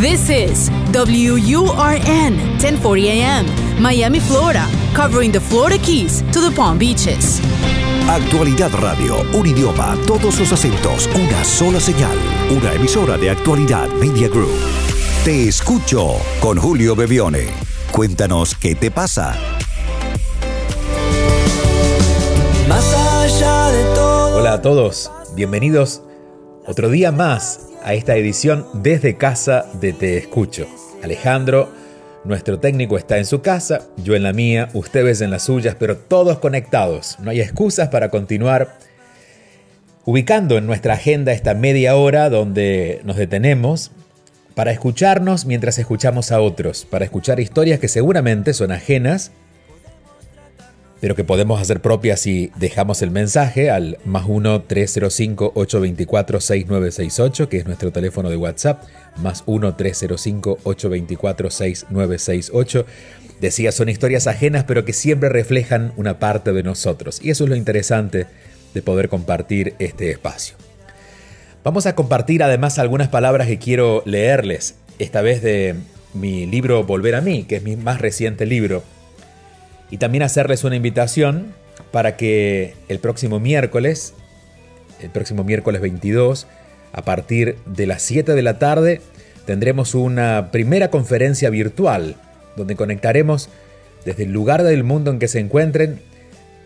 This is WURN 1040 AM, Miami, Florida, covering the Florida Keys to the Palm Beaches. Actualidad Radio, un idioma, todos los acentos, una sola señal. Una emisora de Actualidad Media Group. Te escucho con Julio Bebione. Cuéntanos qué te pasa. Más allá de todo. Hola a todos, bienvenidos otro día más a esta edición desde casa de Te Escucho. Alejandro, nuestro técnico está en su casa, yo en la mía, ustedes en las suyas, pero todos conectados. No hay excusas para continuar ubicando en nuestra agenda esta media hora donde nos detenemos para escucharnos mientras escuchamos a otros, para escuchar historias que seguramente son ajenas pero que podemos hacer propias si dejamos el mensaje al más 1-305-824-6968, que es nuestro teléfono de WhatsApp, más 1-305-824-6968. Decía, son historias ajenas, pero que siempre reflejan una parte de nosotros. Y eso es lo interesante de poder compartir este espacio. Vamos a compartir además algunas palabras que quiero leerles, esta vez de mi libro Volver a mí, que es mi más reciente libro y también hacerles una invitación para que el próximo miércoles, el próximo miércoles 22, a partir de las 7 de la tarde, tendremos una primera conferencia virtual donde conectaremos desde el lugar del mundo en que se encuentren,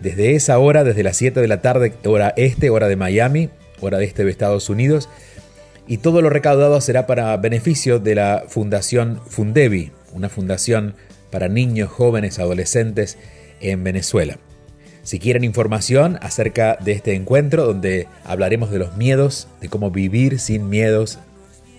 desde esa hora, desde las 7 de la tarde, hora este, hora de Miami, hora de este de Estados Unidos, y todo lo recaudado será para beneficio de la Fundación Fundevi, una fundación para niños, jóvenes, adolescentes en Venezuela. Si quieren información acerca de este encuentro donde hablaremos de los miedos, de cómo vivir sin miedos,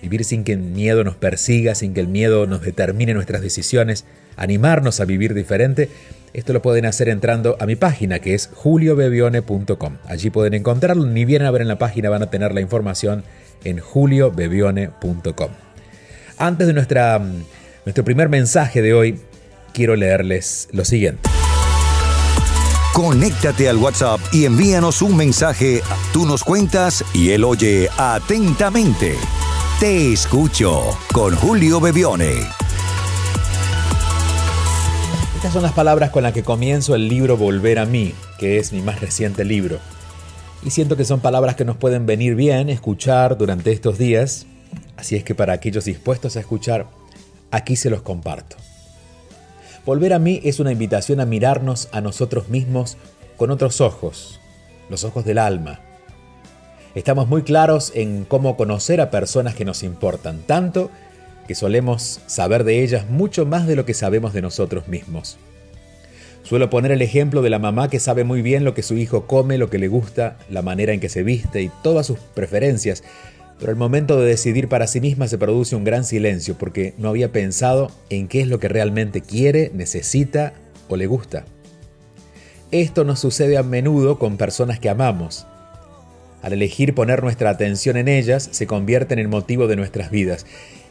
vivir sin que el miedo nos persiga, sin que el miedo nos determine nuestras decisiones, animarnos a vivir diferente, esto lo pueden hacer entrando a mi página que es juliobebione.com. Allí pueden encontrarlo, ni bien a ver en la página van a tener la información en juliobebione.com. Antes de nuestra, nuestro primer mensaje de hoy, quiero leerles lo siguiente. Conéctate al WhatsApp y envíanos un mensaje. Tú nos cuentas y él oye atentamente. Te escucho con Julio Bebione. Estas son las palabras con las que comienzo el libro Volver a mí, que es mi más reciente libro. Y siento que son palabras que nos pueden venir bien escuchar durante estos días, así es que para aquellos dispuestos a escuchar, aquí se los comparto. Volver a mí es una invitación a mirarnos a nosotros mismos con otros ojos, los ojos del alma. Estamos muy claros en cómo conocer a personas que nos importan, tanto que solemos saber de ellas mucho más de lo que sabemos de nosotros mismos. Suelo poner el ejemplo de la mamá que sabe muy bien lo que su hijo come, lo que le gusta, la manera en que se viste y todas sus preferencias, pero al momento de decidir para sí misma se produce un gran silencio porque no había pensado en qué es lo que realmente quiere, necesita o le gusta. Esto nos sucede a menudo con personas que amamos. Al elegir poner nuestra atención en ellas, se convierten en motivo de nuestras vidas.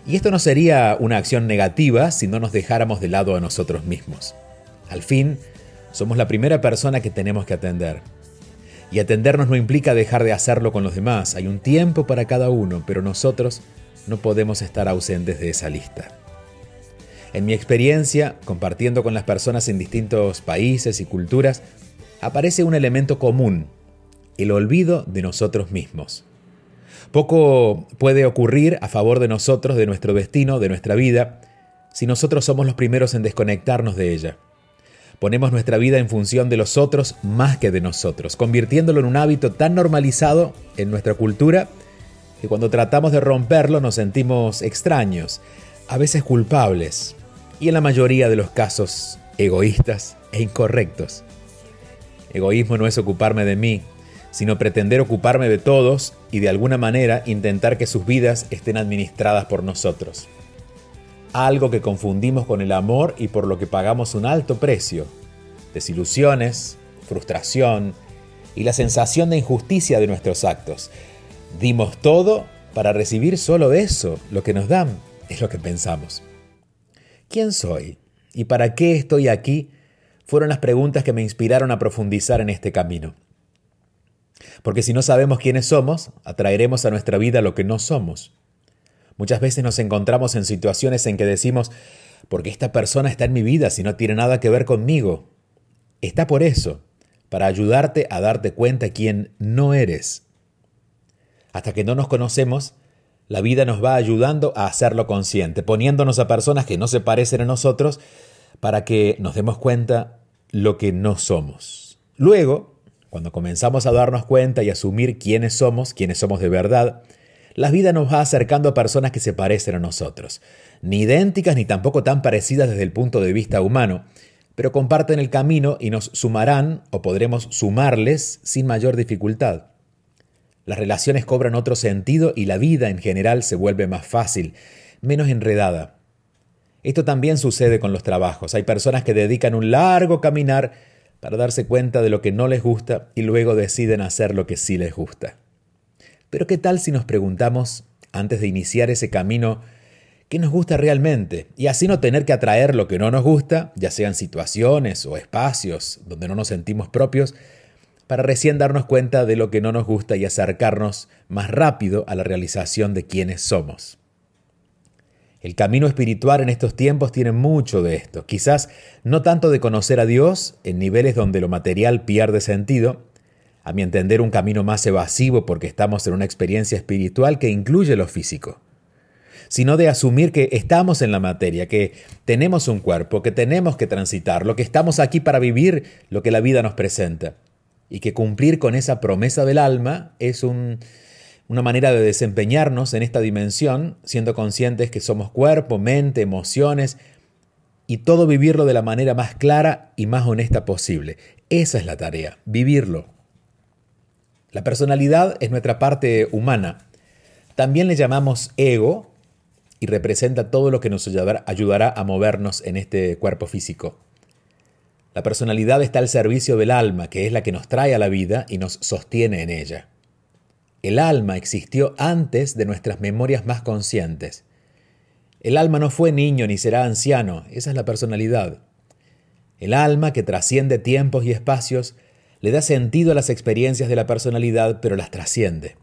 Y esto no sería una acción negativa si no nos dejáramos de lado a nosotros mismos. Al fin, somos la primera persona que tenemos que atender. Y atendernos no implica dejar de hacerlo con los demás. Hay un tiempo para cada uno, pero nosotros no podemos estar ausentes de esa lista. En mi experiencia, compartiendo con las personas en distintos países y culturas, aparece un elemento común, el olvido de nosotros mismos. Poco puede ocurrir a favor de nosotros, de nuestro destino, de nuestra vida, si nosotros somos los primeros en desconectarnos de ella. Ponemos nuestra vida en función de los otros más que de nosotros, convirtiéndolo en un hábito tan normalizado en nuestra cultura que cuando tratamos de romperlo nos sentimos extraños, a veces culpables y en la mayoría de los casos egoístas e incorrectos. Egoísmo no es ocuparme de mí, sino pretender ocuparme de todos y de alguna manera intentar que sus vidas estén administradas por nosotros algo que confundimos con el amor y por lo que pagamos un alto precio. Desilusiones, frustración y la sensación de injusticia de nuestros actos. Dimos todo para recibir solo eso, lo que nos dan, es lo que pensamos. ¿Quién soy? ¿Y para qué estoy aquí? Fueron las preguntas que me inspiraron a profundizar en este camino. Porque si no sabemos quiénes somos, atraeremos a nuestra vida lo que no somos. Muchas veces nos encontramos en situaciones en que decimos, ¿por qué esta persona está en mi vida si no tiene nada que ver conmigo? Está por eso, para ayudarte a darte cuenta quién no eres. Hasta que no nos conocemos, la vida nos va ayudando a hacerlo consciente, poniéndonos a personas que no se parecen a nosotros para que nos demos cuenta lo que no somos. Luego, cuando comenzamos a darnos cuenta y asumir quiénes somos, quiénes somos de verdad, la vida nos va acercando a personas que se parecen a nosotros, ni idénticas ni tampoco tan parecidas desde el punto de vista humano, pero comparten el camino y nos sumarán o podremos sumarles sin mayor dificultad. Las relaciones cobran otro sentido y la vida en general se vuelve más fácil, menos enredada. Esto también sucede con los trabajos. Hay personas que dedican un largo caminar para darse cuenta de lo que no les gusta y luego deciden hacer lo que sí les gusta. Pero ¿qué tal si nos preguntamos, antes de iniciar ese camino, qué nos gusta realmente? Y así no tener que atraer lo que no nos gusta, ya sean situaciones o espacios donde no nos sentimos propios, para recién darnos cuenta de lo que no nos gusta y acercarnos más rápido a la realización de quienes somos. El camino espiritual en estos tiempos tiene mucho de esto, quizás no tanto de conocer a Dios en niveles donde lo material pierde sentido, a mi entender un camino más evasivo porque estamos en una experiencia espiritual que incluye lo físico, sino de asumir que estamos en la materia, que tenemos un cuerpo, que tenemos que transitarlo, que estamos aquí para vivir lo que la vida nos presenta y que cumplir con esa promesa del alma es una manera de desempeñarnos en esta dimensión, siendo conscientes que somos cuerpo, mente, emociones, y todo vivirlo de la manera más clara y más honesta posible. Esa es la tarea, vivirlo. La personalidad es nuestra parte humana. También le llamamos ego y representa todo lo que nos ayudará a movernos en este cuerpo físico. La personalidad está al servicio del alma, que es la que nos trae a la vida y nos sostiene en ella. El alma existió antes de nuestras memorias más conscientes. El alma no fue niño ni será anciano, esa es la personalidad. El alma, que trasciende tiempos y espacios, le da sentido a las experiencias de la personalidad, pero las trasciende.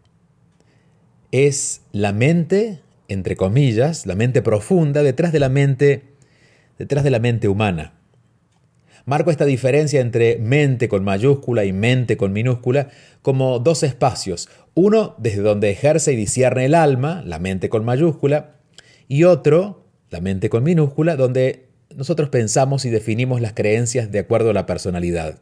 Es la mente, entre comillas, la mente profunda detrás de la mente, detrás de la mente humana. Marco esta diferencia entre mente con mayúscula y mente con minúscula como dos espacios, uno desde donde ejerce y discierne el alma, la mente con mayúscula, y otro, la mente con minúscula, donde nosotros pensamos y definimos las creencias de acuerdo a la personalidad.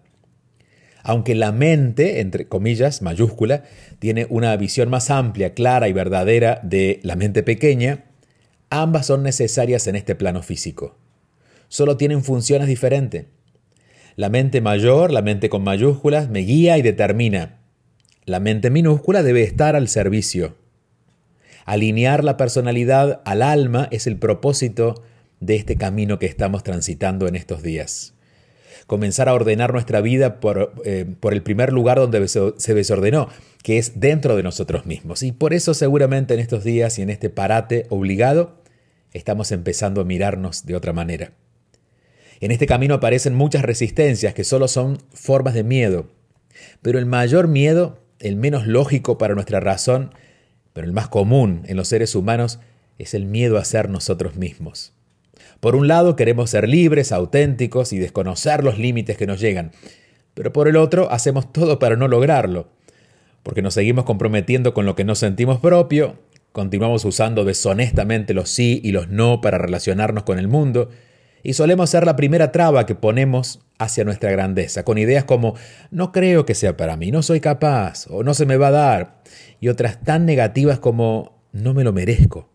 Aunque la mente, entre comillas, mayúscula, tiene una visión más amplia, clara y verdadera de la mente pequeña, ambas son necesarias en este plano físico. Solo tienen funciones diferentes. La mente mayor, la mente con mayúsculas, me guía y determina. La mente minúscula debe estar al servicio. Alinear la personalidad al alma es el propósito de este camino que estamos transitando en estos días. Comenzar a ordenar nuestra vida por, eh, por, el primer lugar donde se desordenó, que es dentro de nosotros mismos. Y por eso seguramente en estos días y en este parate obligado, estamos empezando a mirarnos de otra manera. En este camino aparecen muchas resistencias que solo son formas de miedo. Pero el mayor miedo, el menos lógico para nuestra razón, pero el más común en los seres humanos, es el miedo a ser nosotros mismos. Por un lado queremos ser libres, auténticos y desconocer los límites que nos llegan, pero por el otro hacemos todo para no lograrlo, porque nos seguimos comprometiendo con lo que no sentimos propio, continuamos usando deshonestamente los sí y los no para relacionarnos con el mundo, y solemos ser la primera traba que ponemos hacia nuestra grandeza, con ideas como no creo que sea para mí, no soy capaz o no se me va a dar, y otras tan negativas como no me lo merezco.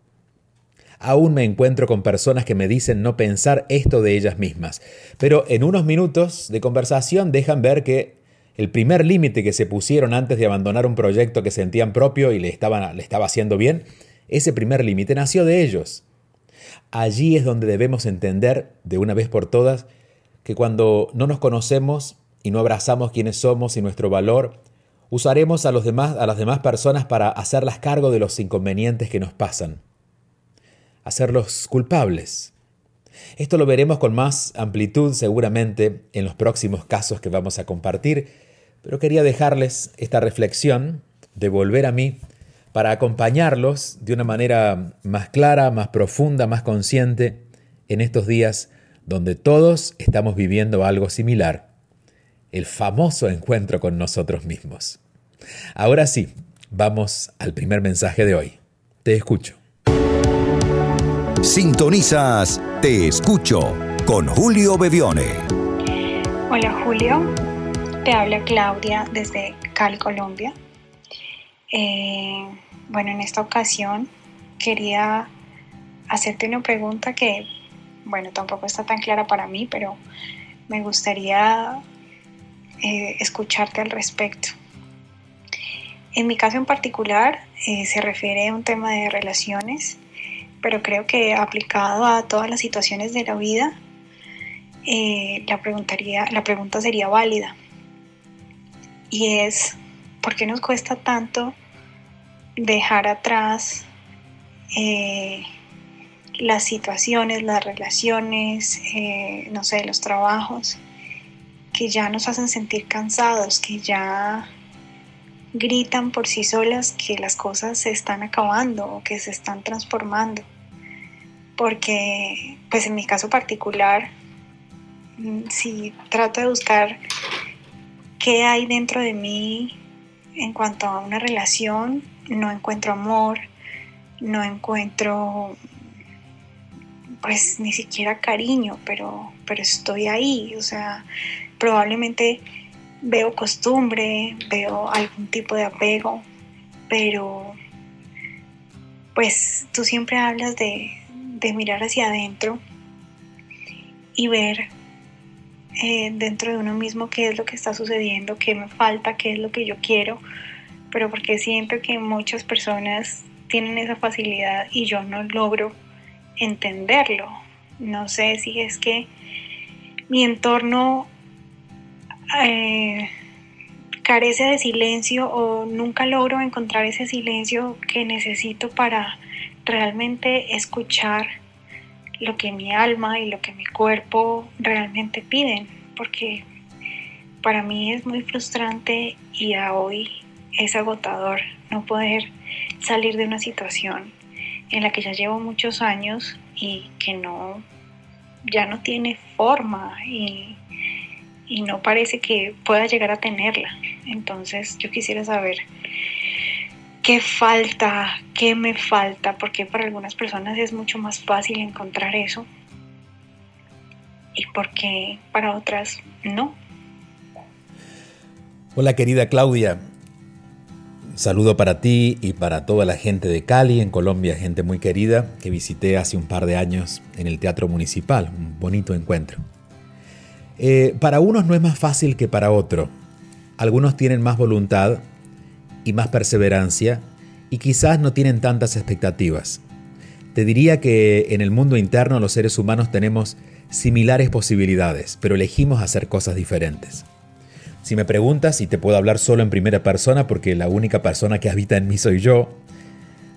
Aún me encuentro con personas que me dicen no pensar esto de ellas mismas, pero en unos minutos de conversación dejan ver que el primer límite que se pusieron antes de abandonar un proyecto que sentían propio y le, estaban, le estaba haciendo bien, ese primer límite nació de ellos. Allí es donde debemos entender, de una vez por todas, que cuando no nos conocemos y no abrazamos quiénes somos y nuestro valor, usaremos a, los demás, a las demás personas para hacerlas cargo de los inconvenientes que nos pasan, hacerlos culpables. Esto lo veremos con más amplitud seguramente en los próximos casos que vamos a compartir, pero quería dejarles esta reflexión de volver a mí para acompañarlos de una manera más clara, más profunda, más consciente en estos días donde todos estamos viviendo algo similar, el famoso encuentro con nosotros mismos. Ahora sí, vamos al primer mensaje de hoy. Te escucho. Sintonizas Te escucho con Julio Bevione. Hola Julio, te habla Claudia desde Cali, Colombia. Eh, bueno, en esta ocasión quería hacerte una pregunta que bueno, tampoco está tan clara para mí, pero me gustaría eh, escucharte al respecto. En mi caso en particular eh, se refiere a un tema de relaciones, pero creo que aplicado a todas las situaciones de la vida, eh, la, pregunta sería válida. Y es, ¿por qué nos cuesta tanto dejar atrás las situaciones, las relaciones, eh, no sé, los trabajos, que ya nos hacen sentir cansados, que ya gritan por sí solas que las cosas se están acabando o que se están transformando. Porque, pues en mi caso particular, mm, si trato de buscar qué hay dentro de mí en cuanto a una relación, no encuentro amor, no encuentro pues ni siquiera cariño, pero, pero estoy ahí, o sea, probablemente veo costumbre, veo algún tipo de apego, pero pues tú siempre hablas de, mirar hacia adentro y ver eh, dentro de uno mismo qué es lo que está sucediendo, qué me falta, qué es lo que yo quiero, pero porque siento que muchas personas tienen esa facilidad y yo no logro entenderlo. No sé si es que mi entorno eh, carece de silencio o nunca logro encontrar ese silencio que necesito para realmente escuchar lo que mi alma y lo que mi cuerpo realmente piden, porque para mí es muy frustrante y a hoy es agotador no poder salir de una situación en la que ya llevo muchos años y que no, ya no tiene forma y, y no parece que pueda llegar a tenerla. Entonces yo quisiera saber qué falta, qué me falta, porque para algunas personas es mucho más fácil encontrar eso y porque para otras no. Hola querida Claudia, Saludo para ti y para toda la gente de Cali, en Colombia, gente muy querida, que visité hace un par de años en el Teatro Municipal, un bonito encuentro. Eh, para unos no es más fácil que para otro. Algunos tienen más voluntad y más perseverancia y quizás no tienen tantas expectativas. Te diría que en el mundo interno los seres humanos tenemos similares posibilidades, pero elegimos hacer cosas diferentes. Si me preguntas, y te puedo hablar solo en primera persona porque la única persona que habita en mí soy yo,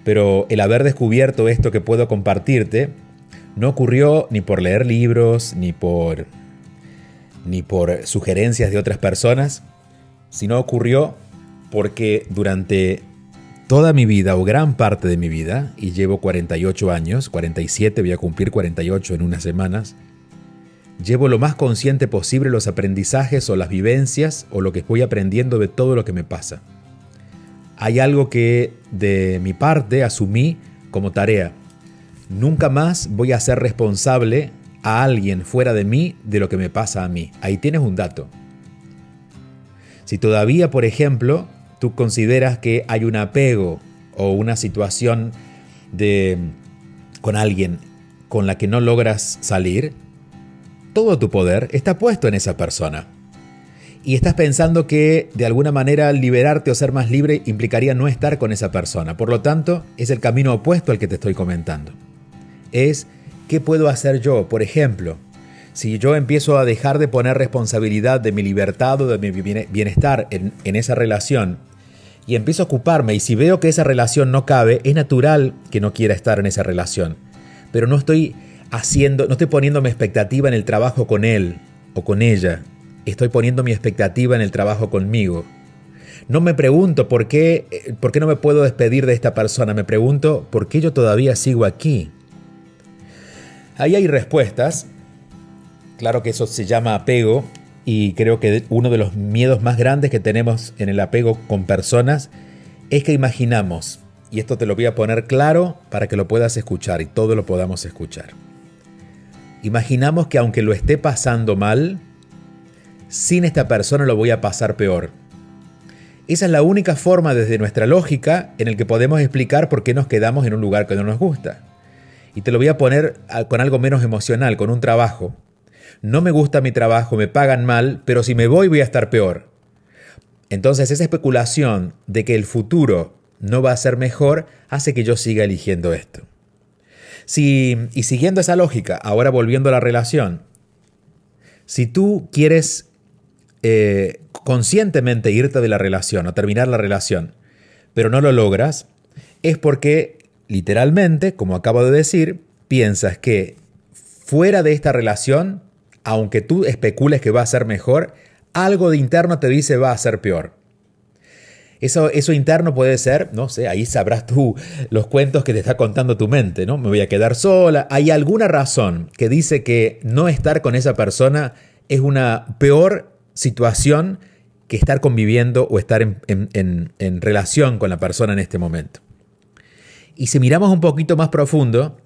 pero el haber descubierto esto que puedo compartirte no ocurrió ni por leer libros, ni por ni por sugerencias de otras personas, sino ocurrió porque durante toda mi vida o gran parte de mi vida, y llevo 48 años, 47, voy a cumplir 48 en unas semanas, Llevo lo más consciente posible los aprendizajes o las vivencias o lo que voy aprendiendo de todo lo que me pasa. Hay algo que de mi parte asumí como tarea. Nunca más voy a ser responsable a alguien fuera de mí de lo que me pasa a mí. Ahí tienes un dato. Si todavía, por ejemplo, tú consideras que hay un apego o una situación de con alguien con la que no logras salir, todo tu poder está puesto en esa persona. Y estás pensando que de alguna manera liberarte o ser más libre implicaría no estar con esa persona. Por lo tanto, es el camino opuesto al que te estoy comentando. Es, ¿qué puedo hacer yo? Por ejemplo, si yo empiezo a dejar de poner responsabilidad de mi libertad o de mi bienestar en, en esa relación y empiezo a ocuparme y si veo que esa relación no cabe, es natural que no quiera estar en esa relación. Pero no estoy haciendo, no estoy poniendo mi expectativa en el trabajo con él o con ella, estoy poniendo mi expectativa en el trabajo conmigo. No me pregunto por qué, eh, por qué no me puedo despedir de esta persona, me pregunto por qué yo todavía sigo aquí. Ahí hay respuestas. Claro que eso se llama apego y creo que uno de los miedos más grandes que tenemos en el apego con personas es que imaginamos, y esto te lo voy a poner claro para que lo puedas escuchar y todo lo podamos escuchar. Imaginamos que aunque lo esté pasando mal, sin esta persona lo voy a pasar peor. Esa es la única forma desde nuestra lógica en el que podemos explicar por qué nos quedamos en un lugar que no nos gusta. Y te lo voy a poner con algo menos emocional, con un trabajo. No me gusta mi trabajo, me pagan mal, pero si me voy voy a estar peor. Entonces esa especulación de que el futuro no va a ser mejor hace que yo siga eligiendo esto. Y siguiendo esa lógica, ahora volviendo a la relación, si tú quieres eh, conscientemente irte de la relación o terminar la relación, pero no lo logras, es porque literalmente, como acabo de decir, piensas que fuera de esta relación, aunque tú especules que va a ser mejor, algo de interno te dice va a ser peor. Eso, eso interno puede ser, no sé, ahí sabrás tú los cuentos que te está contando tu mente, ¿no? Me voy a quedar sola. Hay alguna razón que dice que no estar con esa persona es una peor situación que estar conviviendo o estar en, relación con la persona en este momento. Y si miramos un poquito más profundo,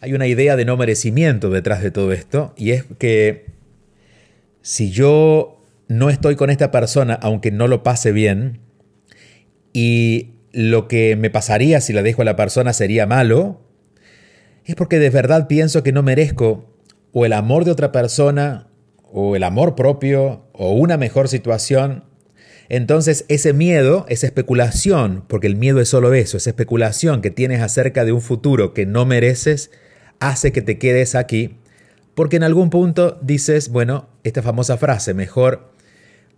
hay una idea de no merecimiento detrás de todo esto, y es que si yo no estoy con esta persona, aunque no lo pase bien, y lo que me pasaría si la dejo a la persona sería malo, es porque de verdad pienso que no merezco o el amor de otra persona o el amor propio o una mejor situación, entonces ese miedo, esa especulación, porque el miedo es solo eso, esa especulación que tienes acerca de un futuro que no mereces, hace que te quedes aquí, porque en algún punto dices, bueno, esta famosa frase, mejor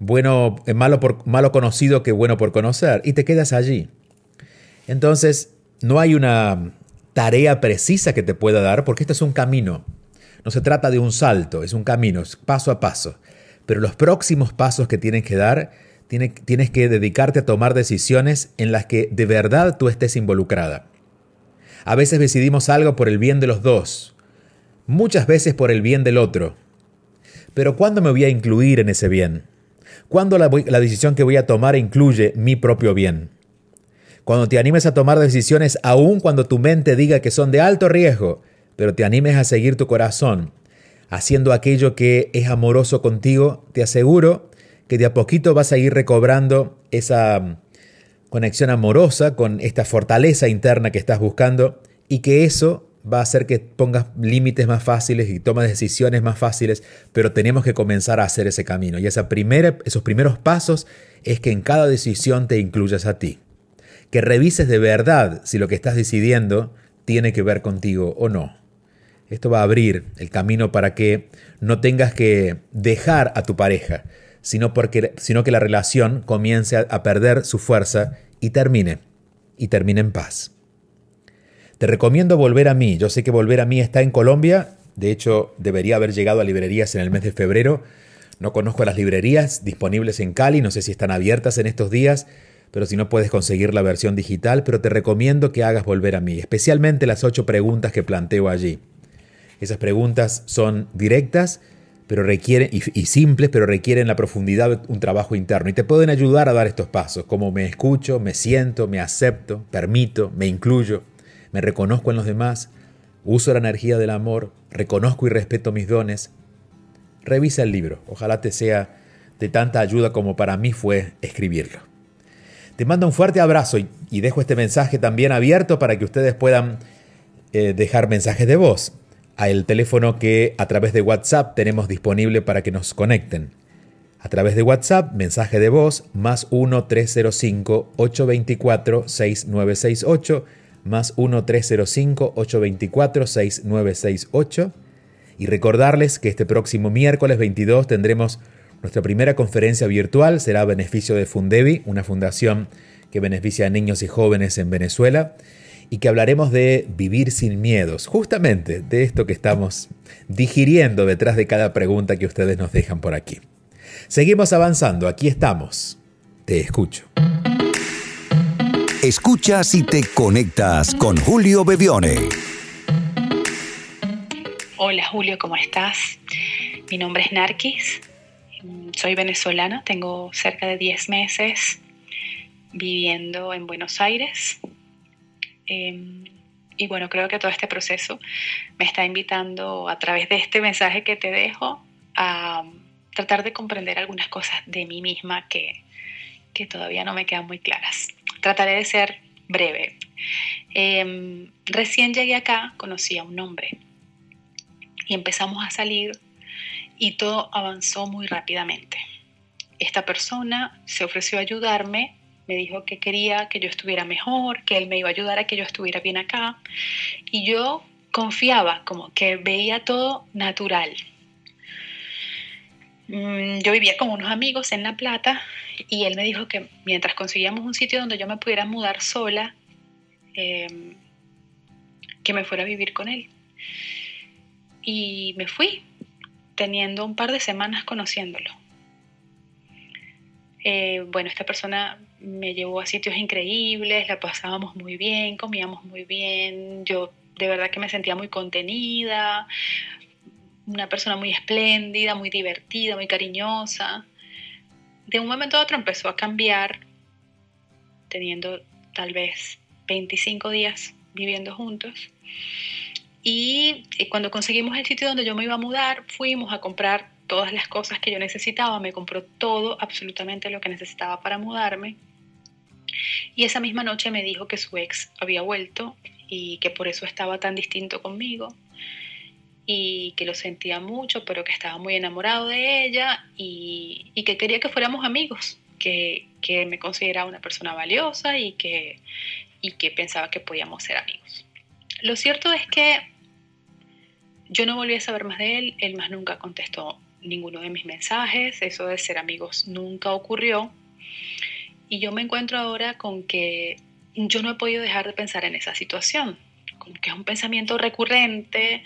bueno, eh, malo, por, malo conocido que bueno por conocer, y te quedas allí. Entonces, no hay una tarea precisa que te pueda dar, porque este es un camino. No se trata de un salto, es un camino, es paso a paso. Pero los próximos pasos que tienes que dar, tienes que dedicarte a tomar decisiones en las que de verdad tú estés involucrada. A veces decidimos algo por el bien de los dos, muchas veces por el bien del otro. Pero ¿cuándo me voy a incluir en ese bien? ¿Cuándo la, decisión que voy a tomar incluye mi propio bien? Cuando te animes a tomar decisiones aun cuando tu mente diga que son de alto riesgo, pero te animes a seguir tu corazón, haciendo aquello que es amoroso contigo, te aseguro que de a poquito vas a ir recobrando esa conexión amorosa con esta fortaleza interna que estás buscando y que eso va a hacer que pongas límites más fáciles y tomes decisiones más fáciles, pero tenemos que comenzar a hacer ese camino. Y esa primera, esos primeros pasos es que en cada decisión te incluyas a ti. Que revises de verdad si lo que estás decidiendo tiene que ver contigo o no. Esto va a abrir el camino para que no tengas que dejar a tu pareja, sino, porque, sino que la relación comience a, perder su fuerza y termine, y termine en paz. Te recomiendo Volver a mí. Yo sé que Volver a mí está en Colombia. De hecho, debería haber llegado a librerías en el mes de febrero. No conozco las librerías disponibles en Cali. No sé si están abiertas en estos días. Pero si no puedes conseguir la versión digital, pero te recomiendo que hagas Volver a mí. Especialmente las ocho preguntas que planteo allí. Esas preguntas son directas pero requieren, y, simples, pero requieren la profundidad un trabajo interno y te pueden ayudar a dar estos pasos, como me escucho, me siento, me acepto, permito, me incluyo, me reconozco en los demás, uso la energía del amor, reconozco y respeto mis dones. Revisa el libro, ojalá te sea de tanta ayuda como para mí fue escribirlo. Te mando un fuerte abrazo y, dejo este mensaje también abierto para que ustedes puedan eh, dejar mensajes de voz el teléfono que a través de WhatsApp tenemos disponible para que nos conecten. A través de WhatsApp, mensaje de voz, más 1-305-824-6968, más 1-305-824-6968. Y recordarles que este próximo miércoles 22 tendremos nuestra primera conferencia virtual, será a beneficio de Fundevi, una fundación que beneficia a niños y jóvenes en Venezuela y que hablaremos de vivir sin miedos, justamente de esto que estamos digiriendo detrás de cada pregunta que ustedes nos dejan por aquí. Seguimos avanzando, aquí estamos. Te escucho. Escuchas y te conectas con Julio Bebione. Hola Julio, ¿cómo estás? Mi nombre es Narquis, soy venezolana, tengo cerca de 10 meses viviendo en Buenos Aires. Em, y bueno, creo que todo este proceso me está invitando a través de este mensaje que te dejo a tratar de comprender algunas cosas de mí misma que, que todavía no me quedan muy claras. Trataré de ser breve. Em, recién llegué acá, conocí a un hombre y empezamos a salir y todo avanzó muy rápidamente. Esta persona se ofreció a ayudarme, me dijo que quería que yo estuviera mejor, que él me iba a ayudar a que yo estuviera bien acá y yo confiaba, como que veía todo natural. Mm, yo vivía con unos amigos en La Plata y él me dijo que mientras conseguíamos un sitio donde yo me pudiera mudar sola, em, que me fuera a vivir con él. Y me fui, teniendo un par de semanas conociéndolo. Eh, bueno, esta persona me llevó a sitios increíbles, la pasábamos muy bien, comíamos muy bien, yo de verdad que me sentía muy contenida, una persona muy espléndida, muy divertida, muy cariñosa. De un momento a otro empezó a cambiar, teniendo tal vez 25 días viviendo juntos. Y eh, cuando conseguimos el sitio donde yo me iba a mudar, fuimos a comprar todas las cosas que yo necesitaba, me compró todo, absolutamente lo que necesitaba para mudarme. Y esa misma noche me dijo que su ex había vuelto y que por eso estaba tan distinto conmigo y que lo sentía mucho, pero que estaba muy enamorado de ella y, que quería que fuéramos amigos, que, me consideraba una persona valiosa y que, y que pensaba que podíamos ser amigos. Lo cierto es que yo no volví a saber más de él, él más nunca contestó ninguno de mis mensajes, eso de ser amigos nunca ocurrió. Y yo me encuentro ahora con que yo no he podido dejar de pensar en esa situación, como que es un pensamiento recurrente,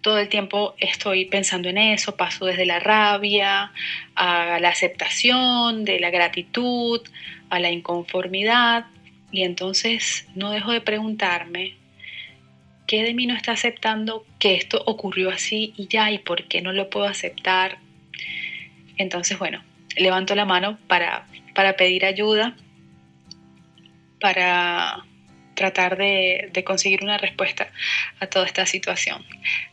todo el tiempo estoy pensando en eso, paso desde la rabia a la aceptación, de la gratitud, a la inconformidad, y entonces no dejo de preguntarme, ¿qué de mí no está aceptando que esto ocurrió así y ya, y por qué no lo puedo aceptar? Entonces, bueno, levanto la mano para, para pedir ayuda, para tratar de, conseguir una respuesta a toda esta situación.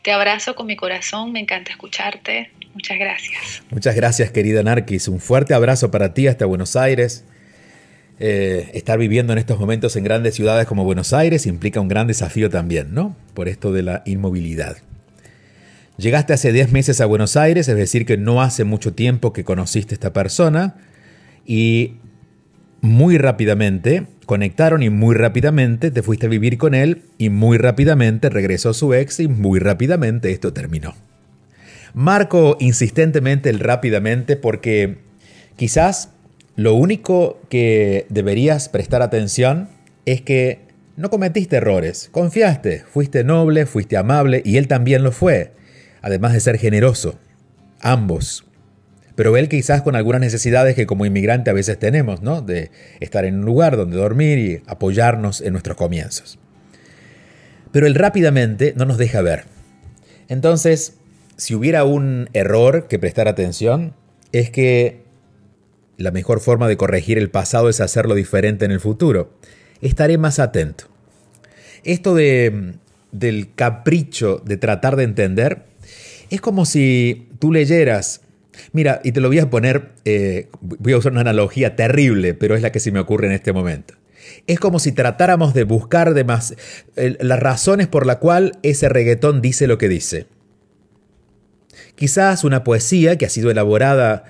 Te abrazo con mi corazón, me encanta escucharte. Muchas gracias. Muchas gracias, querida Narquis. Un fuerte abrazo para ti hasta Buenos Aires. Eh, estar viviendo en estos momentos en grandes ciudades como Buenos Aires implica un gran desafío también, ¿no? Por esto de la inmovilidad. Llegaste hace 10 meses a Buenos Aires, es decir, que no hace mucho tiempo que conociste a esta persona y muy rápidamente conectaron y muy rápidamente te fuiste a vivir con él y muy rápidamente regresó su ex y muy rápidamente esto terminó. Marco insistentemente el rápidamente porque quizás lo único que deberías prestar atención es que no cometiste errores, confiaste, fuiste noble, fuiste amable y él también lo fue, además de ser generoso. Ambos pero él quizás con algunas necesidades que como inmigrante a veces tenemos, ¿no? De estar en un lugar donde dormir y apoyarnos en nuestros comienzos. Pero él rápidamente no nos deja ver. Entonces, si hubiera un error que prestar atención, es que la mejor forma de corregir el pasado es hacerlo diferente en el futuro. Estaré más atento. Esto de, del capricho de tratar de entender es como si tú leyeras Mira, y te lo voy a poner, eh, voy a usar una analogía terrible, pero es la que se me ocurre en este momento. Es como si tratáramos de buscar las razones por la cual ese reggaetón dice lo que dice. Quizás una poesía que ha sido elaborada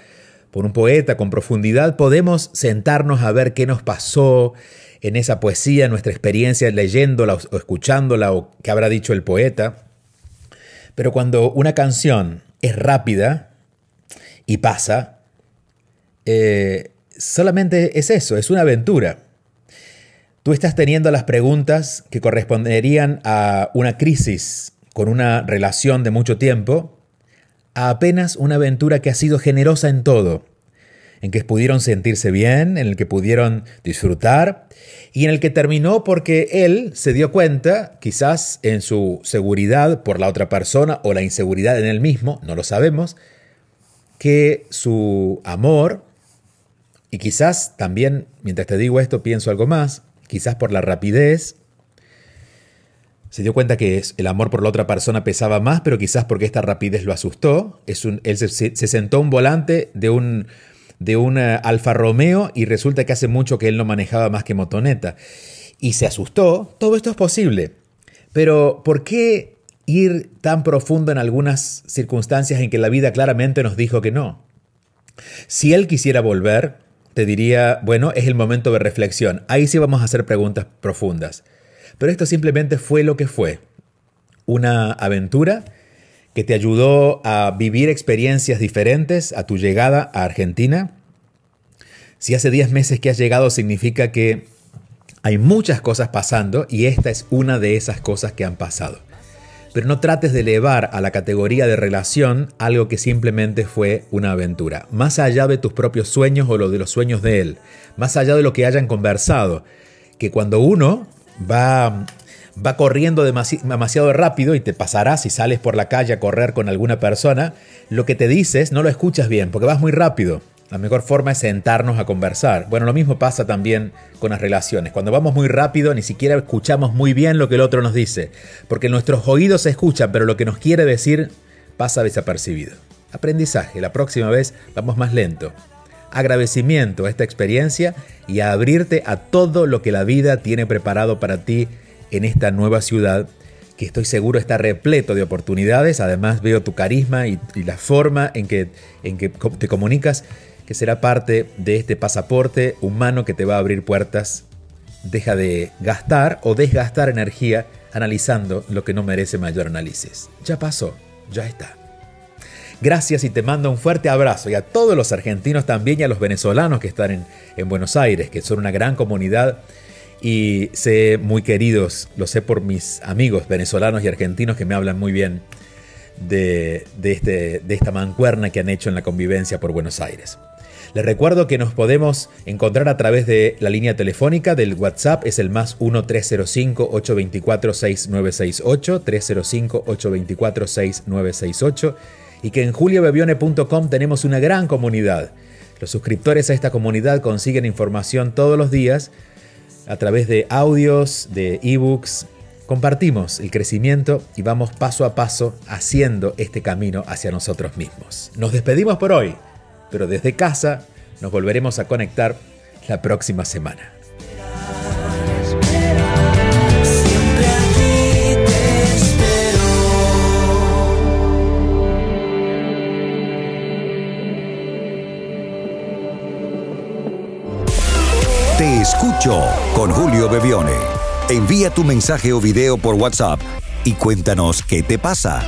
por un poeta con profundidad, podemos sentarnos a ver qué nos pasó en esa poesía, nuestra experiencia leyéndola o escuchándola o qué habrá dicho el poeta. Pero cuando una canción es rápida, y pasa, eh, solamente es eso, es una aventura. Tú estás teniendo las preguntas que corresponderían a una crisis con una relación de mucho tiempo, a apenas una aventura que ha sido generosa en todo, en que pudieron sentirse bien, en el que pudieron disfrutar y en el que terminó porque él se dio cuenta, quizás en su seguridad por la otra persona o la inseguridad en él mismo, no lo sabemos, que su amor, y quizás también, mientras te digo esto, pienso algo más, quizás por la rapidez, se dio cuenta que el amor por la otra persona pesaba más, pero quizás porque esta rapidez lo asustó. Es un, él se, se sentó un volante de un de un Alfa Romeo y resulta que hace mucho que él no manejaba más que motoneta. Y se asustó. Todo esto es posible. Pero ¿por qué ir tan profundo en algunas circunstancias en que la vida claramente nos dijo que no? Si él quisiera volver, te diría, bueno, es el momento de reflexión. Ahí sí vamos a hacer preguntas profundas. Pero esto simplemente fue lo que fue. Una aventura que te ayudó a vivir experiencias diferentes a tu llegada a Argentina. Si hace 10 meses que has llegado significa que hay muchas cosas pasando y esta es una de esas cosas que han pasado. Pero no trates de elevar a la categoría de relación algo que simplemente fue una aventura, más allá de tus propios sueños o lo de los sueños de él, más allá de lo que hayan conversado, que cuando uno va va corriendo demasiado rápido y te pasará si sales por la calle a correr con alguna persona, lo que te dices no lo escuchas bien porque vas muy rápido. La mejor forma es sentarnos a conversar. Bueno, lo mismo pasa también con las relaciones. Cuando vamos muy rápido ni siquiera escuchamos muy bien lo que el otro nos dice, porque nuestros oídos se escuchan, pero lo que nos quiere decir pasa desapercibido. Aprendizaje, la próxima vez vamos más lento. Agradecimiento a esta experiencia y a abrirte a todo lo que la vida tiene preparado para ti en esta nueva ciudad que estoy seguro está repleto de oportunidades. Además veo tu carisma y, la forma en que, en que te comunicas que será parte de este pasaporte humano que te va a abrir puertas. Deja de gastar o desgastar energía analizando lo que no merece mayor análisis. Ya pasó, ya está. Gracias y te mando un fuerte abrazo y a todos los argentinos también y a los venezolanos que están en, en Buenos Aires, que son una gran comunidad y sé muy queridos, lo sé por mis amigos venezolanos y argentinos que me hablan muy bien de, este, de esta mancuerna que han hecho en la convivencia por Buenos Aires. Les recuerdo que nos podemos encontrar a través de la línea telefónica del WhatsApp, es el más 1-305-824-6968, 305-824-6968, y que en juliobebione.com tenemos una gran comunidad. Los suscriptores a esta comunidad consiguen información todos los días a través de audios, de ebooks. Compartimos el crecimiento y vamos paso a paso haciendo este camino hacia nosotros mismos. Nos despedimos por hoy, pero desde casa nos volveremos a conectar la próxima semana. Te escucho con Julio Bebione. Envía tu mensaje o video por WhatsApp y cuéntanos qué te pasa.